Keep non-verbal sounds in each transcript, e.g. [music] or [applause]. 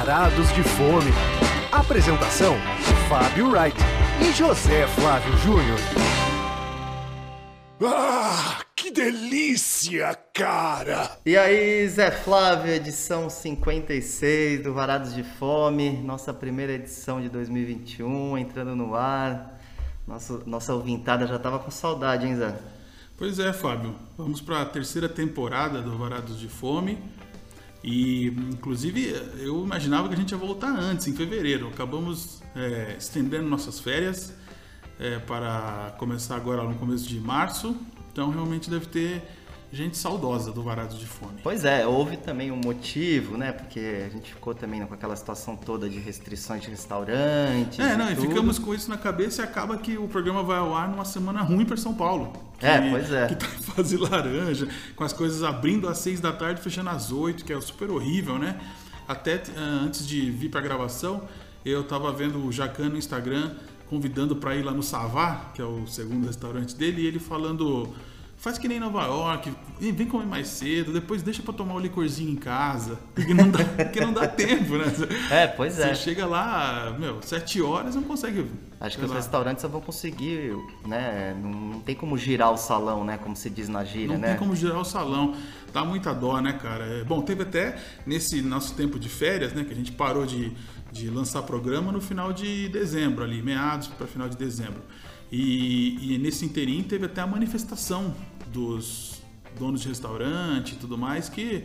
Varados de Fome. Apresentação: Fábio Wright e José Flávio Júnior. Ah, que delícia, cara! E aí, Zé Flávio, edição 56 do Varados de Fome, nossa primeira edição de 2021, entrando no ar. Nossa, nossa ouvintada já tava com saudade, hein, Zé? Pois é, Fábio. Vamos para a terceira temporada do Varados de Fome. E, inclusive, eu imaginava que a gente ia voltar antes, em fevereiro. Acabamos é, estendendo nossas férias é, para começar agora no começo de março. Então, realmente deve ter gente saudosa do Varados de Fome. Pois é, houve também um motivo, né? Porque a gente ficou também com aquela situação toda de restrições de restaurantes. É, não, e e ficamos com isso na cabeça e acaba que o programa vai ao ar numa semana ruim para São Paulo. Que, É, pois é. Que tá [laughs] em fase laranja, com as coisas abrindo às seis da tarde, fechando às oito, que é super horrível, né? Até ah, antes de vir para gravação, eu tava vendo o Jacan no Instagram convidando para ir lá no Savá, que é o segundo restaurante dele, e ele falando faz que nem Nova York, vem comer mais cedo, depois deixa para tomar o licorzinho em casa, porque não dá, [laughs] porque não dá tempo, né? É, pois é. Você chega lá, meu, sete horas não consegue. Acho que sei os lá, restaurantes só vão conseguir, né? Não, não tem como girar o salão, né? Como se diz na gíria, Não né? tem como girar o salão. Dá muita dó, né, cara? É, bom, teve até nesse nosso tempo de férias, né, que a gente parou de, de lançar programa no final de dezembro, ali, meados para final de dezembro. E, e nesse interim teve até a manifestação dos donos de restaurante e tudo mais que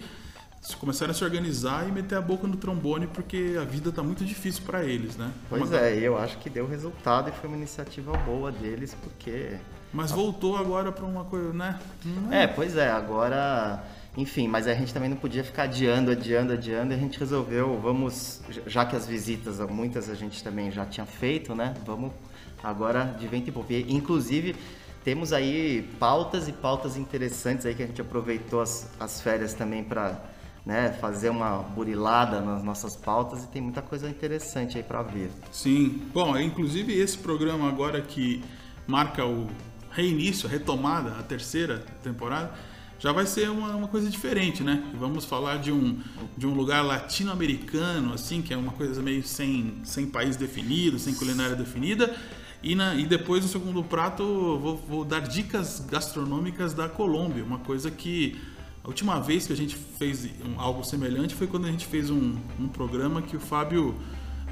começaram a se organizar e meter a boca no trombone porque a vida tá muito difícil para eles, né? Pois Uma- é, eu acho que deu resultado e foi uma iniciativa boa deles, porque Mas voltou agora para uma coisa, né? Não É, pois é, agora. Enfim, mas a gente também não podia ficar adiando, adiando, adiando, e a gente resolveu, vamos, já que as visitas, muitas a gente também já tinha feito, né? Vamos agora de vento e pouco. Inclusive, temos aí pautas e pautas interessantes aí que a gente aproveitou as, as férias também para né, fazer uma burilada nas nossas pautas e tem muita coisa interessante aí para vir. Sim. Bom, inclusive esse programa agora que marca o reinício, a retomada, a terceira temporada, já vai ser uma, uma coisa diferente, né? Vamos falar de um, de um lugar latino-americano, assim, que é uma coisa meio sem, sem país definido, sem culinária definida. E, na, e depois, no segundo prato, vou, vou dar dicas gastronômicas da Colômbia, uma coisa que a última vez que a gente fez algo semelhante foi quando a gente fez um, um programa que o Fábio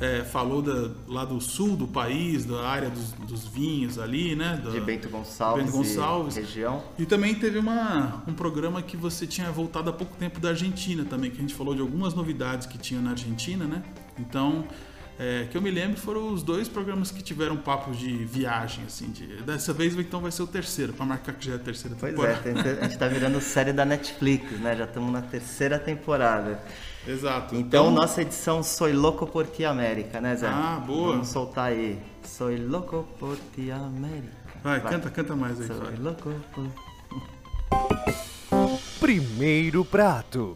é, falou da- lá do sul do país, da área dos, dos vinhos ali, né? Da- De Bento Gonçalves, Bento Gonçalves. e região. E também teve uma, um programa que você tinha voltado há pouco tempo da Argentina também, que a gente falou de algumas novidades que tinha na Argentina, né? Então, é, que eu me lembro foram os dois programas que tiveram papos de viagem, assim. De, dessa vez então vai ser o terceiro, para marcar que já é a terceira Pois temporada. é, tem- a gente tá virando série da Netflix, né? Já estamos na terceira temporada. Exato. Então, nossa edição Soy Loco por Ti América, né, Zé? Ah, boa. Vamos soltar aí. Soy Loco por Ti América. Vai, canta, canta mais aí, Soy Fábio. Loco por... Primeiro prato.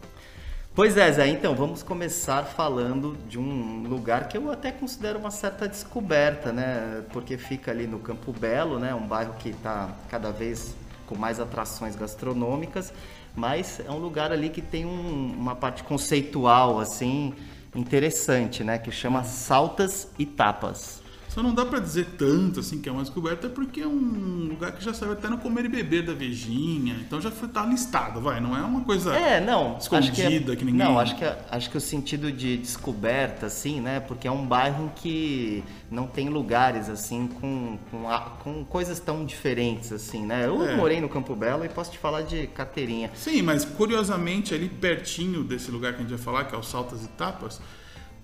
Pois é, Zé, então vamos começar falando de um lugar que eu até considero uma certa descoberta, né? Porque fica ali no Campo Belo, né? Um bairro que está cada vez com mais atrações gastronômicas, mas é um lugar ali que tem um- uma parte conceitual, assim, interessante, né? Que chama Saltas e Tapas. Só não dá pra dizer tanto assim que é uma descoberta, porque é um lugar que já saiu até no comer e beber da Vejinha. Então já foi tá listado, vai. Não é uma coisa. É, não. acho que é- Escondida, que ninguém- Não, acho que, é- acho que o sentido de descoberta, assim, né? Porque é um bairro que não tem lugares, assim, com, com, a- com coisas tão diferentes, assim, né? Eu É. morei no Campo Belo e posso te falar de carteirinha. Sim, mas curiosamente, ali pertinho desse lugar que a gente vai falar, que é o Saltas e Tapas,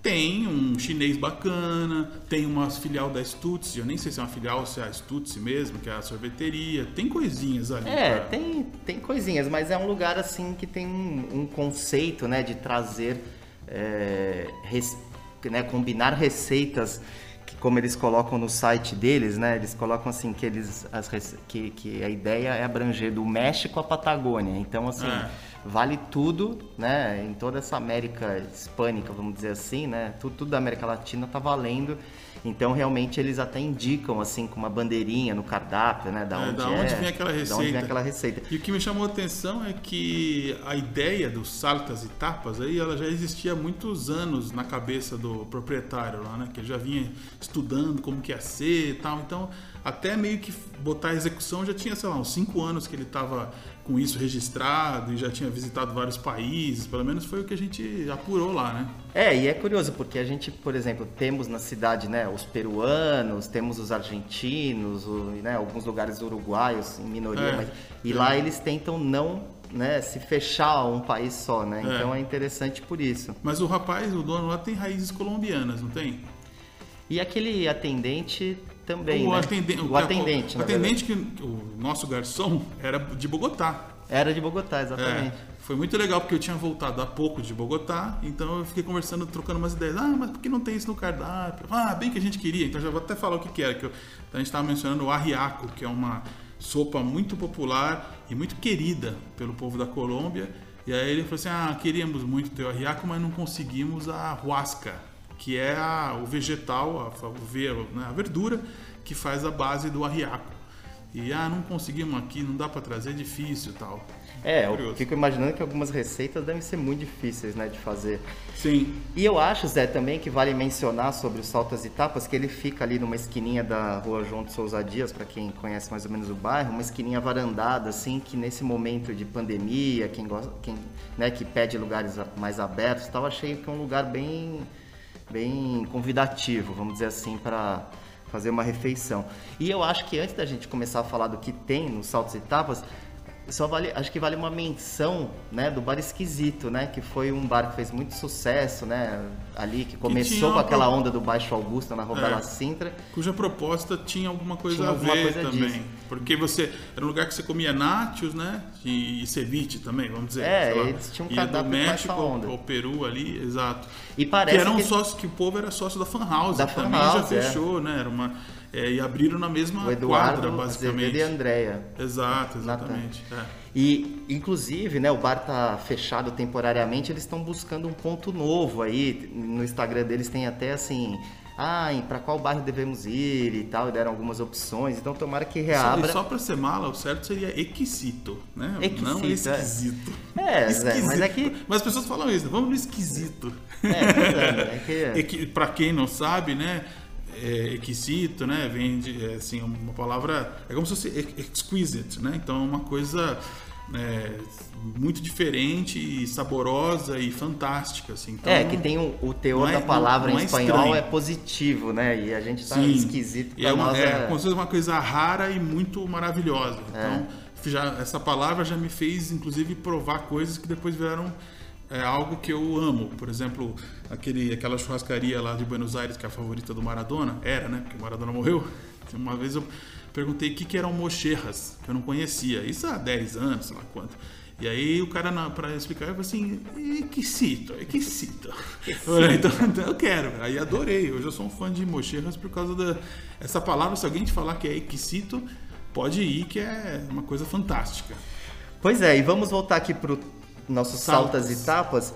tem um chinês bacana, tem uma filial da Stutz, eu nem sei se é uma filial ou se é a Stutz mesmo, que é a sorveteria, tem coisinhas ali. É, pra- tem, tem coisinhas, mas é um lugar, assim, que tem um, um conceito, né? De trazer, é, res- né, combinar receitas que como eles colocam no site deles, né? Eles colocam assim que eles as que, que a ideia é abranger do México à Patagônia. Então assim, É. vale tudo, né? Em toda essa América hispânica, vamos dizer assim, né? Tudo, tudo da América Latina tá valendo. Então realmente eles até indicam assim com uma bandeirinha no cardápio, né? Da É, onde, da onde é, vem aquela Da onde vem receita. aquela receita. E o que me chamou a atenção é que a ideia dos saltas e tapas aí, ela já existia há muitos anos na cabeça do proprietário lá, né? Que ele já vinha estudando como que ia ser e tal. Então, até meio que botar a execução já tinha, sei lá, uns cinco anos que ele estava com isso registrado e já tinha visitado vários países. Pelo menos foi o que a gente apurou lá, né? É, e é curioso porque a gente, por exemplo, temos na cidade, né, os peruanos, temos os argentinos, o, né, alguns lugares uruguaios em minoria, É, mas, e é. lá eles tentam não, né, se fechar a um país só, né? É. Então é interessante por isso. Mas o rapaz, o dono lá, tem raízes colombianas, não tem? E aquele atendente também, o né? atendente, o atendente, o na atendente que o nosso garçom era de Bogotá. Era de Bogotá, É, exatamente. foi muito legal porque eu tinha voltado há pouco de Bogotá, então eu fiquei conversando, trocando umas ideias. Ah, mas por que não tem isso no cardápio? Ah, bem que a gente queria. Então já vou até falar o que, que era. Que eu- a gente estava mencionando o arriaco, que é uma sopa muito popular e muito querida pelo povo da Colômbia. E aí ele falou assim: ah, queríamos muito ter o arriaco, mas não conseguimos a huasca, que é a- o vegetal, a, o né, a verdura que faz a base do arriaco. E ah, não conseguimos aqui, não dá para trazer, é difícil tal. É, eu Curioso. fico imaginando que algumas receitas devem ser muito difíceis, né, de fazer. Sim. E eu acho, Zé, também que vale mencionar sobre os Saltas e Tapas, que ele fica ali numa esquininha da rua João de Souza Dias, para quem conhece mais ou menos o bairro, uma esquininha varandada, assim, que nesse momento de pandemia, quem gosta, quem, né, que pede lugares mais abertos tal, achei que é um lugar bem, bem convidativo, vamos dizer assim, para fazer uma refeição. E eu acho que antes da gente começar a falar do que tem nos Saltos e Tapas, só vale, acho que vale uma menção, né, do Bar Esquisito, né, que foi um bar que fez muito sucesso, né, ali que começou tinha com uma aquela onda do Baixo Augusta na Robela É. Sintra. cuja proposta tinha alguma coisa Tinha a alguma ver coisa também. disso. Porque você era um lugar que você comia nachos, né? E, ceviche também, vamos dizer. É, lá. eles tinham um Ia do México onda. ao Peru ali, exato. E parece que era um que- sócio que o povo era sócio da Fan House, Da Fan também House, já é. fechou, né? Era uma é, e abriram na mesma O quadra, Eduardo Azevedo basicamente. e a Andrea. Exato, exatamente. É. E, inclusive, né, o bar tá fechado temporariamente, eles estão buscando um ponto novo aí. No Instagram deles tem até assim, ah, para qual bairro devemos ir e tal, e deram algumas opções. Então tomara que reabra. e só pra ser mala, o certo seria equisito, né? Equisito, Não é. esquisito. É, mas é que- Mas as pessoas falam isso, vamos no esquisito. É, é, é que- [laughs] É que, pra quem não sabe, né? É, equisito, né? Vem de é, assim, uma palavra. É como se fosse ex- exquisite, né? Então é uma coisa é, muito diferente e saborosa e fantástica. Assim. Então, É, que tem o, o teor não é- da palavra não em é espanhol estranho. é positivo, né? E a gente tá Sim. esquisito E é, uma, nós. é, É, como se fosse uma coisa rara e muito maravilhosa. É. Então, já, essa palavra já me fez, inclusive, provar coisas que depois vieram é, algo que eu amo. Por exemplo, aquele, aquela churrascaria lá de Buenos Aires, que é a favorita do Maradona, era, né? Porque o Maradona morreu. Uma vez eu perguntei o que, que eram mocherras, que eu não conhecia. Isso há 10 anos, sei lá quanto. E aí o cara, pra explicar, ele falou assim, equisito, equisito. Eu falei, então, então eu quero. Aí adorei. Hoje eu sou um fã de mocherras por causa da... Essa palavra, se alguém te falar que é equisito, pode ir, que é uma coisa fantástica. Pois é, e vamos voltar aqui pro nossos Saltas. saltas e tapas.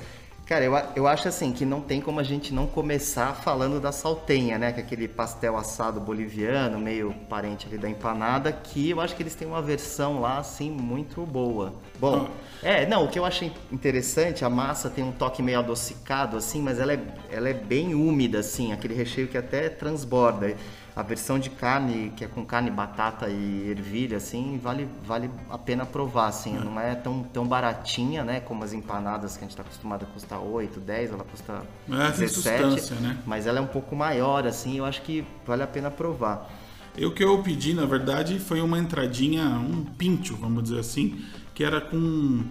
Cara, eu, eu acho assim que não tem como a gente não começar falando da saltenha, né? Que é aquele pastel assado boliviano, meio parente ali da empanada, que eu acho que eles têm uma versão lá, assim, muito boa. Bom, é, não, o que eu achei interessante, a massa tem um toque meio adocicado, assim, mas ela é, ela é bem úmida, assim, aquele recheio que até transborda. A versão de carne, que é com carne, batata e ervilha, assim, vale, vale a pena provar, assim. Não é tão, tão baratinha, né? Como as empanadas que a gente está acostumado a custar 8, 10, ela custa É, tem 17. substância, né? Mas ela é um pouco maior, assim, eu acho que vale a pena provar. Eu que eu pedi, na verdade, foi uma entradinha, um pincho, vamos dizer assim, que era com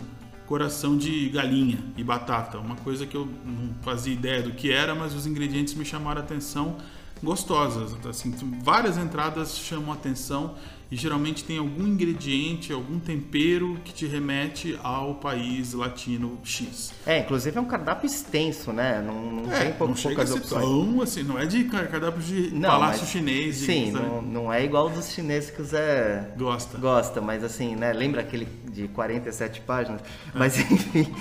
coração de galinha e batata. Uma coisa que eu não fazia ideia do que era, mas os ingredientes me chamaram a atenção gostosas. Assim, várias entradas chamam a atenção e geralmente tem algum ingrediente, algum tempero que te remete ao país latino X. É, inclusive é um cardápio extenso, né? Não, não É, tem pou- não poucas opções. tão assim, não é de cardápio de Não, palácio mas- chinês. Sim, sabe? não, não é igual dos chineses que o Zé Gosta. gosta, mas assim, né? Lembra aquele de 47 páginas? É. Mas [laughs] enfim.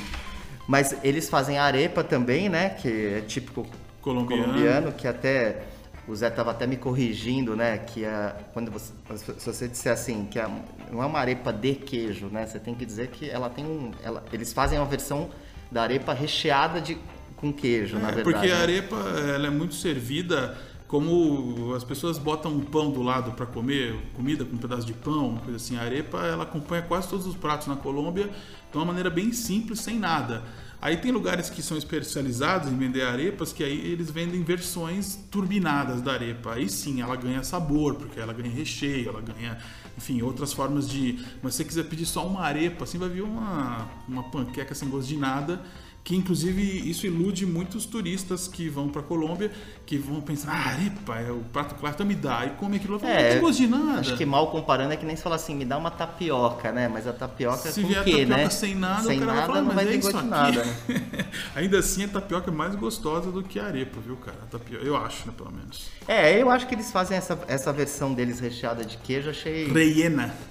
Mas eles fazem arepa também, né? Que é típico Colombiano. colombiano, que até o Zé tava até me corrigindo, né? Que é, quando você, se você disser assim, que é, não é uma arepa de queijo, né? Você tem que dizer que ela tem um. Ela, eles fazem uma versão da arepa recheada de, com queijo, na É, verdade. porque a né? arepa ela é muito servida como as pessoas botam um pão do lado para comer, comida com um pedaço de pão, uma coisa assim. A arepa ela acompanha quase todos os pratos na Colômbia de uma maneira bem simples, sem nada. Aí tem lugares que são especializados em vender arepas que aí eles vendem versões turbinadas da arepa. Aí sim, ela ganha sabor, porque ela ganha recheio, ela ganha, enfim, outras formas de. Mas se você quiser pedir só uma arepa, assim vai vir uma, uma panqueca sem gosto de nada que inclusive isso ilude muitos turistas que vão para Colômbia, que vão pensar, ah, arepa, é o prato clássico, então me dá, e come aquilo, fala, não tem gosto de nada. Acho que mal comparando é que nem se falar assim, me dá uma tapioca, né? Mas a tapioca Se com vier quê, tapioca né? sem nada, sem o cara nada vai falar, não mas vai é ter isso gosto de aqui. nada, né? [laughs] Ainda assim, a tapioca é mais gostosa do que a arepa, viu, cara? A tapioca, eu acho, né, pelo menos. É, eu acho que eles fazem essa, essa versão deles recheada de queijo, achei... De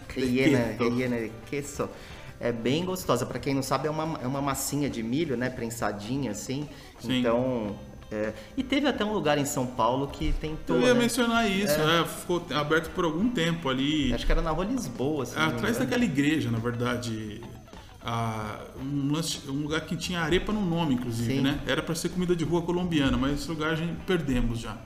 queso. rellena de queso. É bem gostosa. Pra quem não sabe, é uma, é uma massinha de milho, né? Prensadinha, assim. Sim. Então... é, E teve até um lugar em São Paulo que tentou, Eu ia né? mencionar isso, é, ficou aberto por algum tempo ali. Acho que era na rua Lisboa, assim. Atrás daquela igreja, na verdade. Ah, um, um lugar que tinha arepa no nome, inclusive, Sim. né? Era para ser comida de rua colombiana, mas esse lugar a gente perdemos já.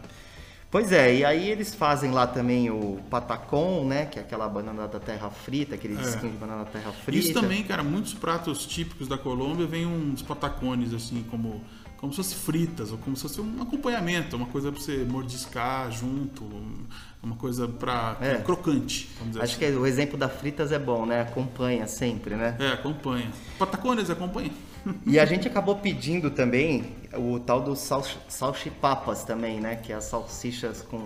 Pois é, e aí eles fazem lá também o patacon, né? Que é aquela banana da terra frita, aquele É. disquinho de banana da terra frita. Isso também, cara, muitos pratos típicos da Colômbia vêm uns patacones, assim, como, como se fosse fritas, ou como se fosse um acompanhamento, uma coisa para você mordiscar junto, uma coisa para É. crocante, vamos dizer Acho assim. que o exemplo da fritas é bom, né? Acompanha sempre, né? É, acompanha. Patacones acompanha. E a gente acabou pedindo também o tal do sal, salchipapas também, né? Que é as salsichas com...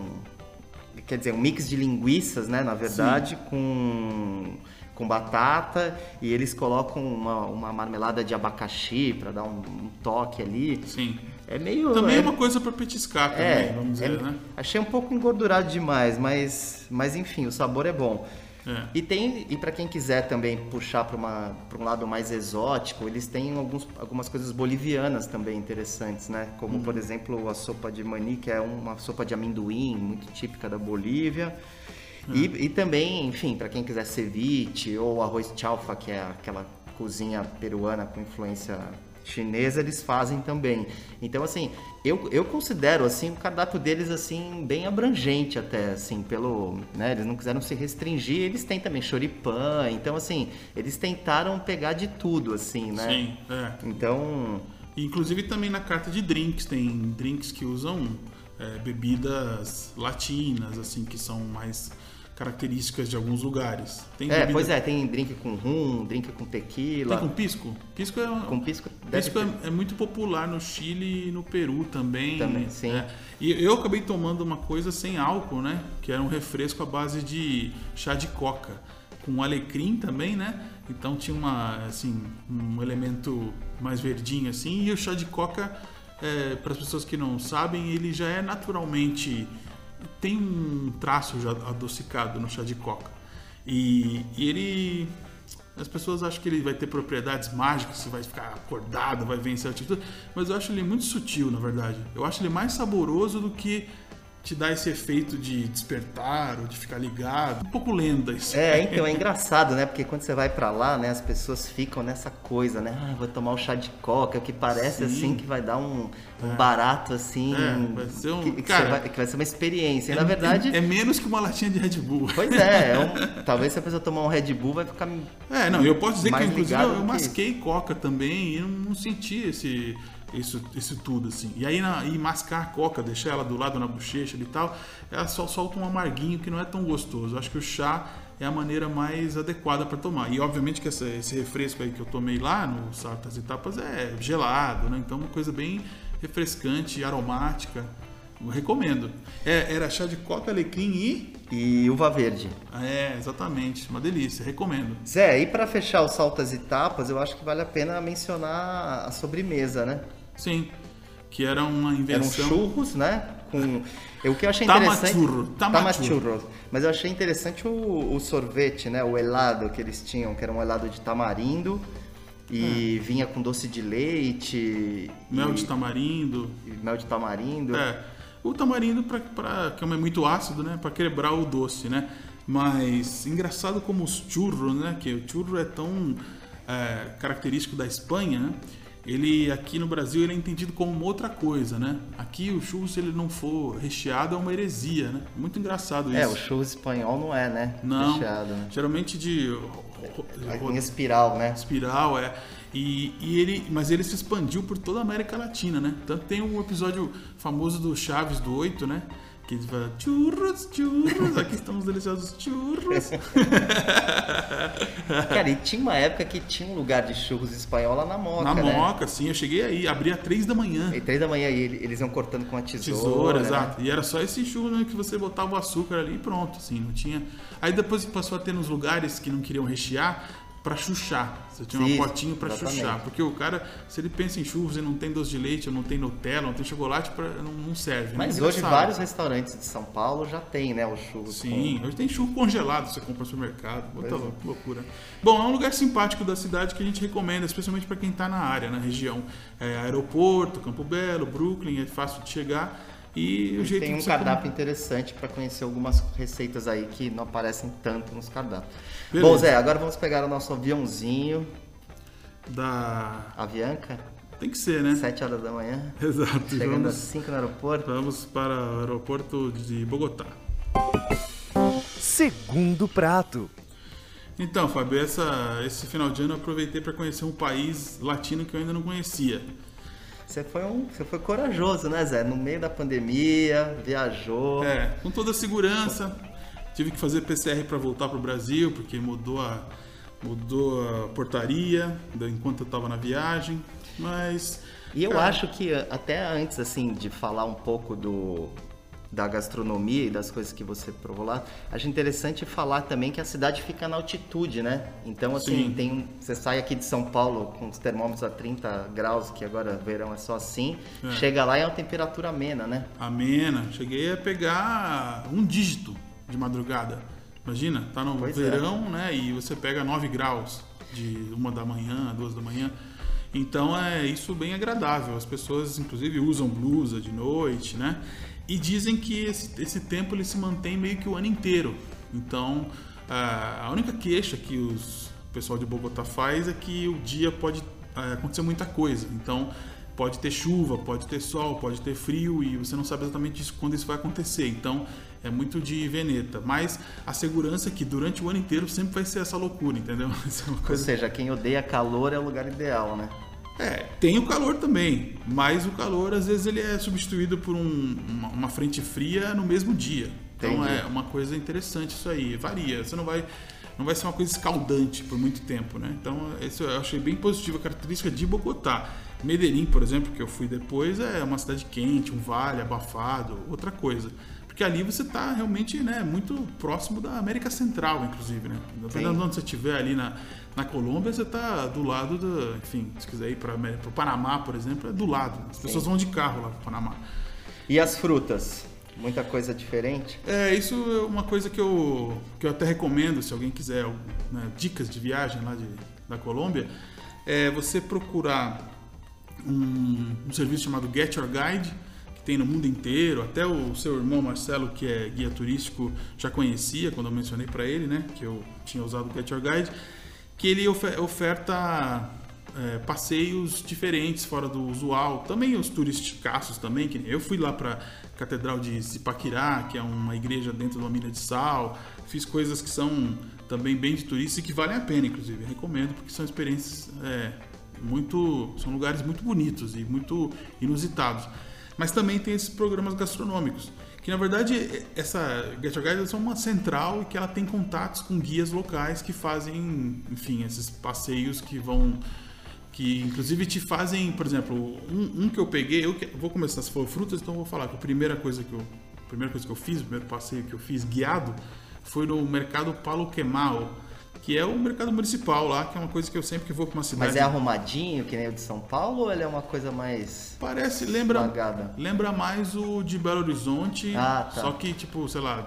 Quer dizer, um mix de linguiças, né? Na verdade, com, com batata. E eles colocam uma, uma marmelada de abacaxi para dar um, um toque ali. Sim. É meio... Também é é- uma coisa para petiscar também, É, vamos dizer, é- né? achei um pouco engordurado demais, mas, mas enfim, o sabor é bom. É. E tem e para quem quiser também puxar para um lado mais exótico, eles têm alguns, algumas coisas bolivianas também interessantes, né? Como Uhum. por exemplo a sopa de mani, que é uma sopa de amendoim muito típica da Bolívia. E, É. e também, enfim, para quem quiser ceviche ou arroz chaufa, que é aquela cozinha peruana com influência chinesa, eles fazem também. Então, assim, eu, eu considero assim o cardápio deles assim bem abrangente até, assim, pelo, né, eles não quiseram se restringir, eles têm também choripã, então assim, eles tentaram pegar de tudo assim, né? Sim, é. Então, Inclusive também na carta de drinks, tem drinks que usam é, bebidas latinas, assim, que são mais características de alguns lugares. Tem é, bebida- pois é, tem drink com rum, drink com tequila, Tem com pisco? Pisco é, com pisco, pisco é, é muito popular no Chile e no Peru também. Também, sim. É. E eu acabei tomando uma coisa sem álcool, né? Que era um refresco à base de chá de coca. Com alecrim também, né? Então tinha uma, assim, um elemento mais verdinho assim. E o chá de coca, é, para as pessoas que não sabem, ele já é naturalmente... Tem um traço já adocicado no chá de coca. E, e ele as pessoas acham que ele vai ter propriedades mágicas, você vai ficar acordado, vai vencer a altitude, mas eu acho ele muito sutil, na verdade. Eu acho ele mais saboroso do que te dar esse efeito de despertar ou de ficar ligado. Um pouco lenda isso. É, então é engraçado, né? Porque quando você vai pra lá, né, as pessoas ficam nessa coisa, né? Ah, vou tomar um chá de coca, que parece Sim. assim que vai dar um, um barato assim, É, vai ser um- que, que cara, vai, que vai ser uma experiência. E, na verdade, É, é menos que uma latinha de Red Bull. pois é, é um- [laughs] talvez se a pessoa tomar um Red Bull vai ficar É, não, eu posso dizer que inclusive eu, que masquei coca também e não senti esse isso, isso tudo assim. E aí na, e mascar a coca, deixar ela do lado na bochecha e tal, ela só solta um amarguinho que não é tão gostoso. Eu acho que o chá é a maneira mais adequada para tomar. E obviamente que essa- esse refresco aí que eu tomei lá no Sartas e Tapas é gelado, né? Então uma coisa bem refrescante, aromática. Eu recomendo. É, era chá de coca, alecrim e e uva verde. é, exatamente, uma delícia, recomendo. Zé, e pra fechar os saltas e tapas, eu acho que vale a pena mencionar a sobremesa, né? Sim, que era uma Eram invenção. churros, né? Com... O que eu achei interessante... tamachurro. Tamachurro. Mas eu achei interessante o, o sorvete, né? O helado que eles tinham, que era um helado de tamarindo. E Hum. vinha com doce de leite. Mel e, de tamarindo. e mel de tamarindo. É. o tamarindo, pra, pra, que é muito ácido, né? Para quebrar o doce, né? Mas engraçado como os churros, né? Que o churro é tão é, característico da Espanha, né? Ele aqui no Brasil ele é entendido como uma outra coisa, né? Aqui o churro se ele não for recheado é uma heresia, né? Muito engraçado isso. É, o churro espanhol não é, né? Não, Recheado, né? geralmente de Em espiral, né? espiral, é. E, e ele, mas ele se expandiu por toda a América Latina, né? Tanto tem um episódio famoso do Chaves do 8, né? Que ele fala, churros, churros, aqui estão os deliciosos churros. [laughs] Cara, e tinha uma época que tinha um lugar de churros espanhol lá na Moca, Na né? moca, sim, eu cheguei aí, abri às três da manhã. E três da manhã e ele- eles iam cortando com a tesoura. Tesoura, né? exato. E era só esse churro né, que você botava o açúcar ali e pronto, assim, não tinha. Aí depois passou a ter nos lugares que não queriam rechear pra chuchar. Você tinha um Sim, potinho pra exatamente. chuchar. Porque o cara, se ele pensa em churros e não tem doce de leite, ou não tem Nutella, não tem chocolate, pra, não, não serve. né? Mas hoje Engraçado. vários restaurantes de São Paulo já tem, né, os churros. Sim, hoje tem churro congelado, você compra no supermercado. Muita lou- loucura. Bom, é um lugar simpático da cidade que a gente recomenda, especialmente para quem está na área, na região. É, aeroporto, Campo Belo, Brooklyn, é fácil de chegar. E o jeito tem um cardápio interessante para conhecer algumas receitas aí que não aparecem tanto nos cardápios. Beleza. Bom, Zé, agora vamos pegar o nosso aviãozinho, da. Avianca, Tem que ser, né? 7 horas da manhã, Exato. chegando às Vamos, 5 no aeroporto. vamos para o aeroporto de Bogotá. Segundo prato. Então, Fábio, essa, esse final de ano eu aproveitei para conhecer um país latino que eu ainda não conhecia. Você foi um, você foi corajoso, né, Zé? No meio da pandemia, viajou. É, com toda a segurança. Tive que fazer PCR para voltar para o Brasil, porque mudou a, mudou a portaria enquanto eu estava na viagem. Mas. E eu cara, acho que até antes assim de falar um pouco do da gastronomia e das coisas que você provou lá, acho interessante falar também que a cidade fica na altitude, né? Então assim, Sim. tem um- você sai aqui de São Paulo com os termômetros a 30 graus, que agora verão é só assim, É. chega lá e é uma temperatura amena, né? Amena. Cheguei a pegar um dígito de madrugada. Imagina, tá no Pois é. verão, né? E você pega 9 graus de uma da manhã, duas da manhã. Então é isso bem agradável. As pessoas, inclusive, usam blusa de noite, né? E dizem que esse, esse tempo ele se mantém meio que o ano inteiro. Então a única queixa que os, o pessoal de Bogotá faz é que o dia pode é, acontecer muita coisa. Então pode ter chuva, pode ter sol, pode ter frio e você não sabe exatamente isso, quando isso vai acontecer. Então é muito de veneta. Mas a segurança é que durante o ano inteiro sempre vai ser essa loucura, entendeu? [laughs] É uma Ou coisa seja, quem odeia calor é o lugar ideal, né? É, tem o calor também, mas o calor às vezes ele é substituído por um- uma, uma frente fria no mesmo dia. Então Entendi. é uma coisa interessante isso aí, varia. Você não vai não vai ser uma coisa escaldante por muito tempo, né? Então isso eu achei bem positivo a característica de Bogotá. Medellín, por exemplo, que eu fui depois, é uma cidade quente, um vale abafado, outra coisa. Porque ali você está realmente né, muito próximo da América Central, inclusive, né? Dependendo de onde você estiver ali na, na Colômbia, você está do lado do. Enfim, se quiser ir para o Panamá, por exemplo, é do lado. As pessoas vão de carro lá para o Panamá. E as frutas? Muita coisa diferente? É, isso é uma coisa que eu, que eu até recomendo, se alguém quiser né, dicas de viagem lá de, da Colômbia, é você procurar um, um serviço chamado Get Your Guide, que tem no mundo inteiro, até o seu irmão Marcelo, que é guia turístico, já conhecia quando eu mencionei para ele, né, que eu tinha usado o Get Your Guide, que ele ofe- oferta é, passeios diferentes, fora do usual. Também os turisticaços também, que eu fui lá para Catedral de Zipaquirá, que é uma igreja dentro de uma mina de sal. Fiz coisas que são também bem de turista e que valem a pena, inclusive. Recomendo, porque são experiências é, muito... São lugares muito bonitos e muito inusitados. Mas também tem esses programas gastronômicos, que na verdade essa Get Your Guide é uma central e que ela tem contatos com guias locais que fazem, enfim, esses passeios que vão que inclusive te fazem, por exemplo, um, um que eu peguei, eu que- vou começar se for frutas, então vou falar que a primeira coisa que eu, primeira coisa que eu fiz, o primeiro passeio que eu fiz guiado foi no mercado Palo Quemal, que é o mercado municipal lá, que é uma coisa que eu sempre que vou para uma cidade Mas é arrumadinho, que nem o de São Paulo, ou ele é uma coisa mais. Parece, lembra, lembra mais o de Belo Horizonte, Ah, tá. só que tipo, sei lá,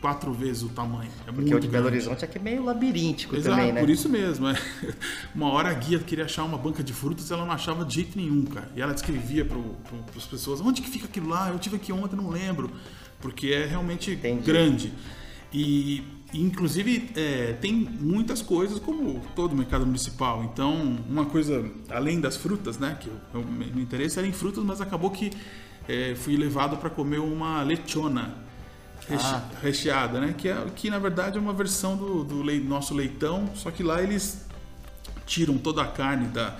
quatro vezes o tamanho. É Porque muito o de Belo grande. Horizonte aqui é meio labiríntico Exato, também, né? por isso mesmo. é. [laughs] Uma hora a guia queria achar uma banca de frutas, ela não achava de jeito nenhum, cara. E ela descrevia para as pessoas, onde que fica aquilo lá? Eu tive aqui ontem, não lembro. Porque é realmente Entendi. grande. E, inclusive, é, tem muitas coisas, como todo mercado municipal. Então, uma coisa, além das frutas, né? Que eu, eu, meu interesse era em frutas, mas acabou que é, fui levado para comer uma lechona reche- Ah. recheada, né? Que, é, que na verdade é uma versão do, do lei- nosso leitão, só que lá eles tiram toda a carne da,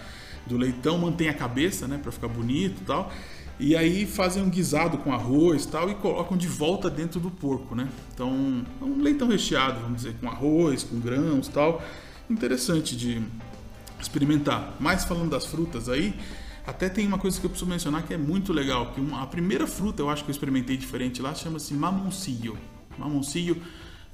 do leitão, mantém a cabeça, né, para ficar bonito e tal. E aí fazem um guisado com arroz tal e colocam de volta dentro do porco, né? Então, é um leitão recheado, vamos dizer, com arroz, com grãos tal. Interessante de experimentar. Mas falando das frutas aí, até tem uma coisa que eu preciso mencionar que é muito legal, que uma- a primeira fruta eu acho que eu experimentei diferente lá chama-se mamoncillo. Mamoncillo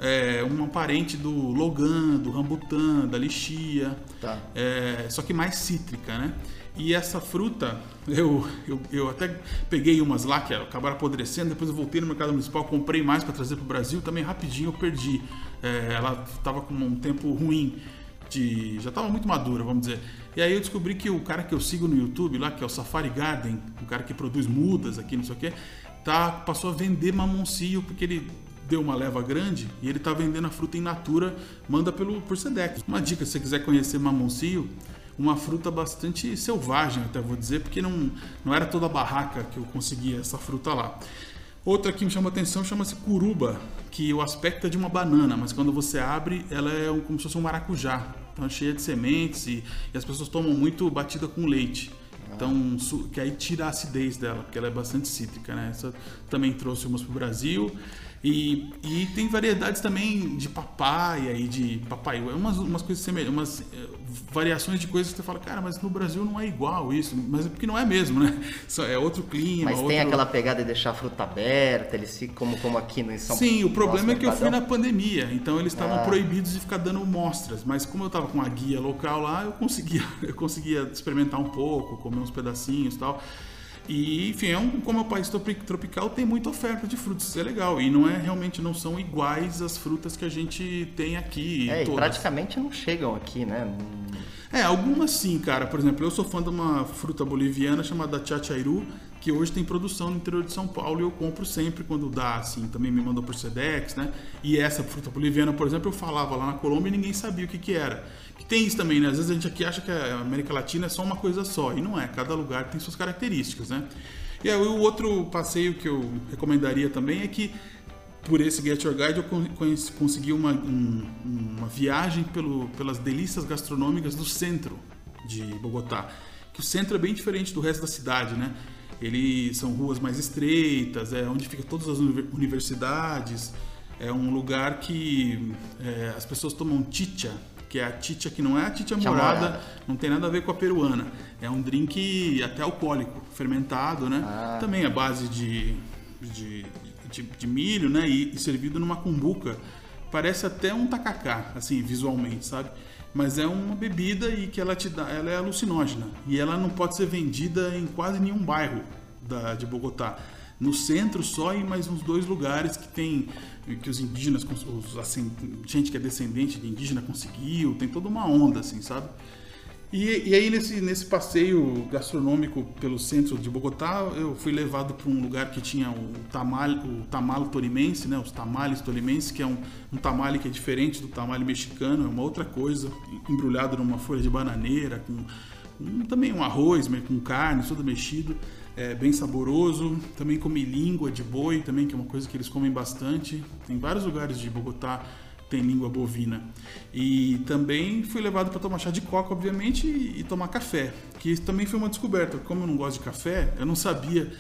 é uma parente do logan, do rambutan, da lixia, Tá. é, só que mais cítrica, né? E essa fruta, [laughs] eu, eu, eu até peguei umas lá que acabaram apodrecendo, depois eu voltei no mercado municipal, comprei mais para trazer para o Brasil, também rapidinho eu perdi. É, ela estava com um tempo ruim, de, já estava muito madura, vamos dizer. E aí eu descobri que o cara que eu sigo no YouTube lá, que é o Safari Garden, um cara que produz mudas aqui, não sei o quê, tá, passou a vender mamoncillo, porque ele deu uma leva grande e ele tá vendendo a fruta in natura, manda pelo por Sedex. Uma dica, se você quiser conhecer mamoncillo, uma fruta bastante selvagem, até vou dizer, porque não, não era toda barraca que eu conseguia essa fruta lá. Outra que me chama atenção chama-se curuba, que o aspecto é de uma banana, mas quando você abre, ela é como se fosse um maracujá. Então é cheia de sementes e, e as pessoas tomam muito batida com leite. Então, que aí tira a acidez dela, porque ela é bastante cítrica, né? Essa também trouxe umas pro Brasil. E, e tem variedades também de papaya e de papai, umas, umas coisas semelhantes, umas eh, variações de coisas que você fala, cara, mas no Brasil não é igual isso, mas é porque não é mesmo, né? [laughs] É outro clima, Mas outro... tem aquela pegada de deixar a fruta aberta, eles ficam como, como aqui no São Sim, o problema é que eu fui na pandemia, então eles estavam Ah. proibidos de ficar dando mostras, mas como eu estava com a guia local lá, eu conseguia, [laughs] eu conseguia experimentar um pouco, comer uns pedacinhos e tal. E, enfim, é um, como é um país tropi- tropical, tem muita oferta de frutas, isso é legal. E não é realmente não são iguais as frutas que a gente tem aqui. É, e todas. praticamente não chegam aqui, né? É, algumas sim, cara. Por exemplo, eu sou fã de uma fruta boliviana chamada chachairu, que hoje tem produção no interior de São Paulo e eu compro sempre quando dá, assim. Também me mandou por Sedex, né? E essa fruta boliviana, por exemplo, eu falava lá na Colômbia e ninguém sabia o que que era. Que tem isso também, né? Às vezes a gente aqui acha que a América Latina é só uma coisa só, e não é. Cada lugar tem suas características, né? E aí o outro passeio que eu recomendaria também é que por esse Get Your Guide eu con- conheci- consegui uma, um- uma viagem pelo, pelas delícias gastronômicas do centro de Bogotá. Que o centro é bem diferente do resto da cidade, né? Ele são ruas mais estreitas, é onde fica todas as univer- universidades. É um lugar que é, as pessoas tomam chicha, que é a chicha que não é a chicha Chicha morada, morada. não tem nada a ver com a peruana. É um drink até alcoólico, fermentado, né? Ah. Também à base de, de, de, de milho, né? E, e servido numa cumbuca. Parece até um tacacá, assim, visualmente, sabe? Mas é uma bebida e que ela te dá, ela é alucinógena. E ela não pode ser vendida em quase nenhum bairro da, de Bogotá. No centro só em mais uns dois lugares que tem que os indígenas, os, assim, gente que é descendente de indígena conseguiu, tem toda uma onda assim, sabe? E, e aí nesse, nesse passeio gastronômico pelo centro de Bogotá, eu fui levado para um lugar que tinha o tamal, o tamalo tolimense, né, os tamales tolimenses, que é um, um tamale que é diferente do tamale mexicano, é uma outra coisa, embrulhado numa folha de bananeira, com também um arroz com carne, tudo mexido, é bem saboroso. Também comi língua de boi, também que é uma coisa que eles comem bastante. Tem vários lugares de Bogotá tem língua bovina. E também fui levado para tomar chá de coca, obviamente, e, tomar café, que isso também foi uma descoberta. Como eu não gosto de café, eu não sabia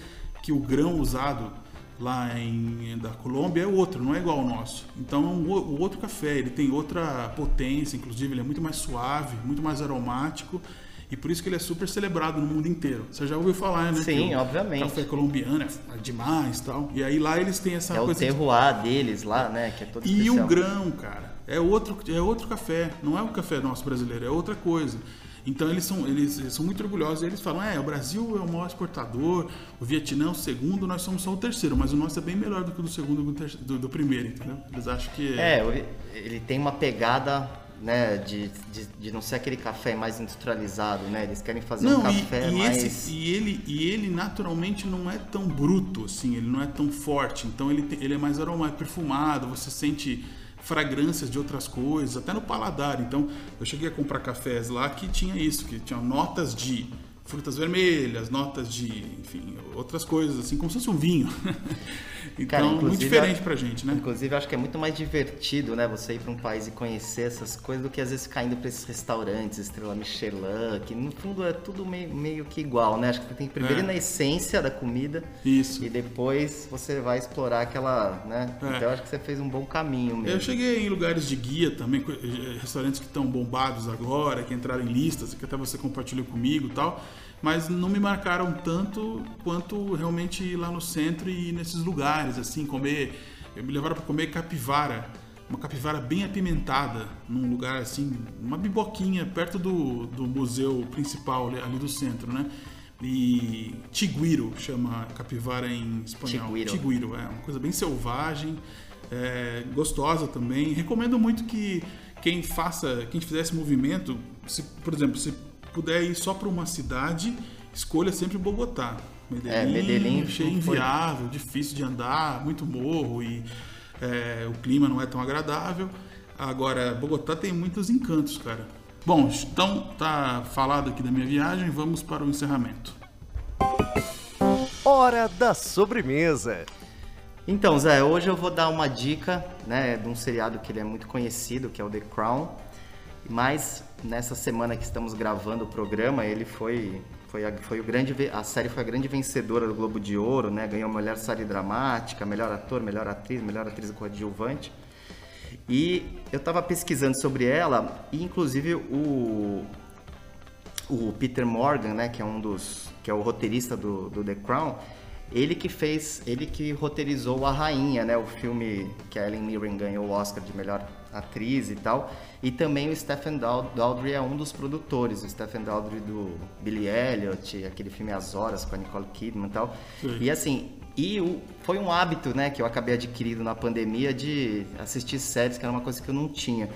que o grão usado lá em da Colômbia é outro, não é igual ao nosso. Então, é um o outro café, ele tem outra potência, inclusive ele é muito mais suave, muito mais aromático. E por isso que ele é super celebrado no mundo inteiro. Você já ouviu falar, né? Sim, o obviamente. Café colombiano é demais tal. E aí lá eles têm essa É o coisa de terroir deles lá, né? Que é todo e especial. o grão, cara, é outro, é outro café. Não é o café nosso brasileiro, é outra coisa. Então eles são, eles, eles são muito orgulhosos. Eles falam: é, o Brasil é o maior exportador, o Vietnã é o segundo, nós somos só o terceiro, mas o nosso é bem melhor do que o do segundo do, do, do primeiro, entendeu? Eles acham que. É, ele tem uma pegada né, de, de, de, não ser aquele café mais industrializado, né? Eles querem fazer não, um café e, e mais... Esse, e, ele, e ele naturalmente não é tão bruto, assim, ele não é tão forte. Então ele, ele é mais aromático, perfumado, você sente fragrâncias de outras coisas, até no paladar. Então eu cheguei a comprar cafés lá que tinha isso, que tinha notas de frutas vermelhas, notas de, enfim, outras coisas, assim, como se fosse um vinho. [laughs] então, Cara, muito diferente pra gente, né? Inclusive, acho que é muito mais divertido, né, você ir para um país e conhecer essas coisas do que às vezes caindo para esses restaurantes, estrela Michelin, que no fundo é tudo meio, meio que igual, né? Acho que você tem que primeiro é. ir na essência da comida. Isso. E depois você vai explorar aquela, né? É. Então, acho que você fez um bom caminho mesmo. Eu cheguei em lugares de guia também, eh, restaurantes que estão bombados agora, que entraram em listas, que até você compartilhou comigo e tal mas não me marcaram tanto quanto realmente ir lá no centro e nesses lugares, assim, comer. Me levaram para comer capivara, uma capivara bem apimentada, num lugar assim, uma biboquinha perto do, do museu principal ali do centro, né? E tiguiro chama capivara em espanhol. Tiguiro. Tiguiro, é uma coisa bem selvagem, é, gostosa também. Recomendo muito que quem faça, quem fizer esse movimento, se, por exemplo, se puder ir só para uma cidade, escolha sempre Bogotá. Medellín, é, Medellín achei inviável, foi... difícil de andar, muito morro e é, o clima não é tão agradável. Agora, Bogotá tem muitos encantos, cara. Bom, então tá falado aqui da minha viagem, vamos para o encerramento. Hora da sobremesa. Então, Zé, hoje eu vou dar uma dica, né, de um seriado que ele é muito conhecido, que é o The Crown. Mas nessa semana que estamos gravando o programa, ele foi foi, a, foi o grande a série foi a grande vencedora do Globo de Ouro, né? Ganhou melhor série dramática, melhor ator, melhor atriz, melhor atriz coadjuvante. E eu estava pesquisando sobre ela e inclusive o o Peter Morgan, né, que é um dos que é o roteirista do, do The Crown, ele que fez, ele que roteirizou A Rainha, né, o filme que a Ellen Mirren ganhou o Oscar de melhor atriz e tal. E também o Stephen Daldry é um dos produtores, o Stephen Daldry do Billy Elliot, aquele filme As Horas com a Nicole Kidman e tal. Sim. E assim, e o, foi um hábito, né, que eu acabei adquirindo na pandemia de assistir séries, que era uma coisa que eu não tinha.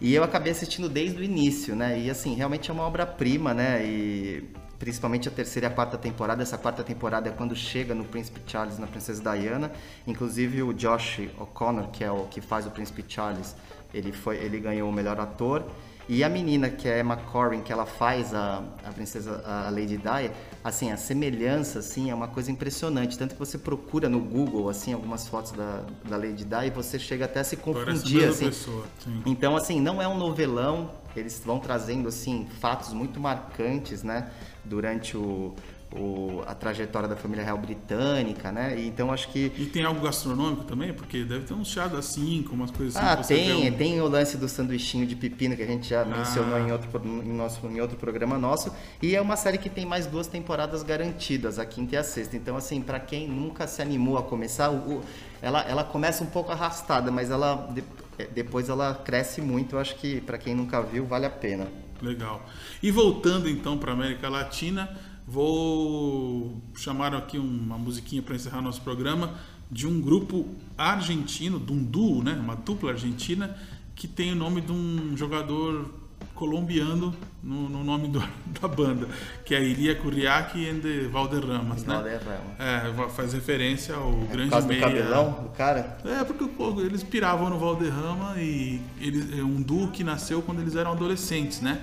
E eu acabei assistindo desde o início, né? E assim, realmente é uma obra-prima, né? E principalmente a terceira e a quarta temporada. Essa quarta temporada é quando chega no Príncipe Charles na Princesa Diana. Inclusive o Josh O'Connor, que é o que faz o Príncipe Charles, ele foi, ele ganhou o melhor ator. E a menina, que é Emma Corrin, que ela faz a, a princesa, a Lady Di, assim, a semelhança, assim, é uma coisa impressionante. Tanto que você procura no Google, assim, algumas fotos da, da Lady Di e você chega até a se confundir, assim. Pessoa, então, assim, não é um novelão, eles vão trazendo, assim, fatos muito marcantes, né? Durante o, o, a trajetória da família real britânica, né? E, então acho que. E tem algo gastronômico também? Porque deve ter um chá assim, com umas coisas assim. Ah, tem, um... tem o lance do sanduichinho de pepino que a gente já ah. mencionou em outro, em, nosso, em outro programa nosso. E é uma série que tem mais duas temporadas garantidas, a quinta e a sexta. Então, assim, para quem nunca se animou a começar, o, ela, ela começa um pouco arrastada, mas ela é, depois ela cresce muito. Eu acho que para quem nunca viu, vale a pena. Legal. E voltando então para América Latina. Vou chamar aqui uma musiquinha para encerrar nosso programa de um grupo argentino, de um duo, né, uma dupla argentina, que tem o nome de um jogador colombiano no, no nome do, [laughs] da banda, que é Iria Curiaki e the Valderramas, né? Valderrama. É, faz referência ao é grande por meia. do cabelão do cara? É, porque pô, eles piravam no Valderrama e eles, é um duo que nasceu quando eles eram adolescentes, né?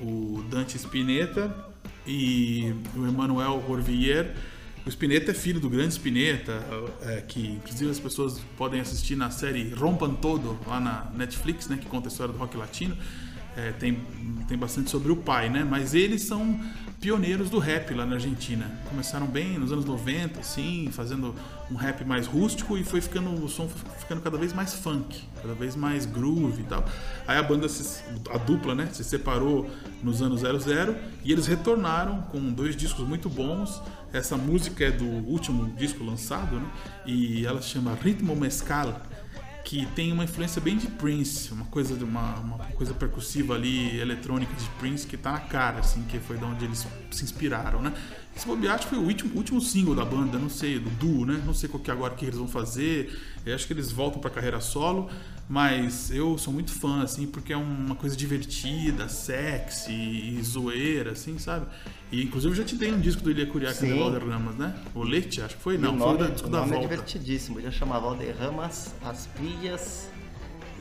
O Dante Spinetta e o Emmanuel Orvillier. O Spinetta é filho do grande Spinetta, é, que inclusive as pessoas podem assistir na série Rompan Todo, lá na Netflix, né, que conta a história do rock latino. É, tem, tem bastante sobre o pai, né? Mas eles são pioneiros do rap lá na Argentina. Começaram bem nos anos 90, assim, fazendo um rap mais rústico e foi ficando o som foi ficando cada vez mais funk, cada vez mais groove e tal. Aí a banda se, a dupla, né, se separou nos anos 00 e eles retornaram com dois discos muito bons. Essa música é do último disco lançado, né? E ela chama Ritmo Mescal que tem uma influência bem de Prince, uma coisa de uma, uma coisa percussiva ali, eletrônica de Prince que tá na cara, assim, que foi de onde eles se inspiraram, né? Esse bobear acho que foi o último, último single da banda, não sei, do duo, né? Não sei qual que é agora que eles vão fazer. Eu acho que eles voltam pra carreira solo, mas eu sou muito fã, assim, porque é uma coisa divertida, sexy e zoeira, assim, sabe? E inclusive eu já te dei um disco do Ilha Curiaca de Valderramas, né? O Leite, acho que foi? Não, o foi nome, o disco o da nome é volta. divertidíssimo. Podia chamar Valderramas, As Pilhas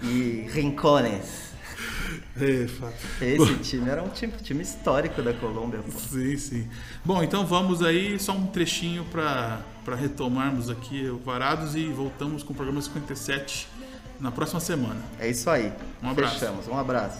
e Rincones. [laughs] É, fa- Esse time era um time, time histórico da Colômbia. Pô. Sim, sim. Bom, então vamos aí, só um trechinho para retomarmos aqui o Varados e voltamos com o programa 57 na próxima semana. É isso aí. Um abraço. Fechamos. Um abraço.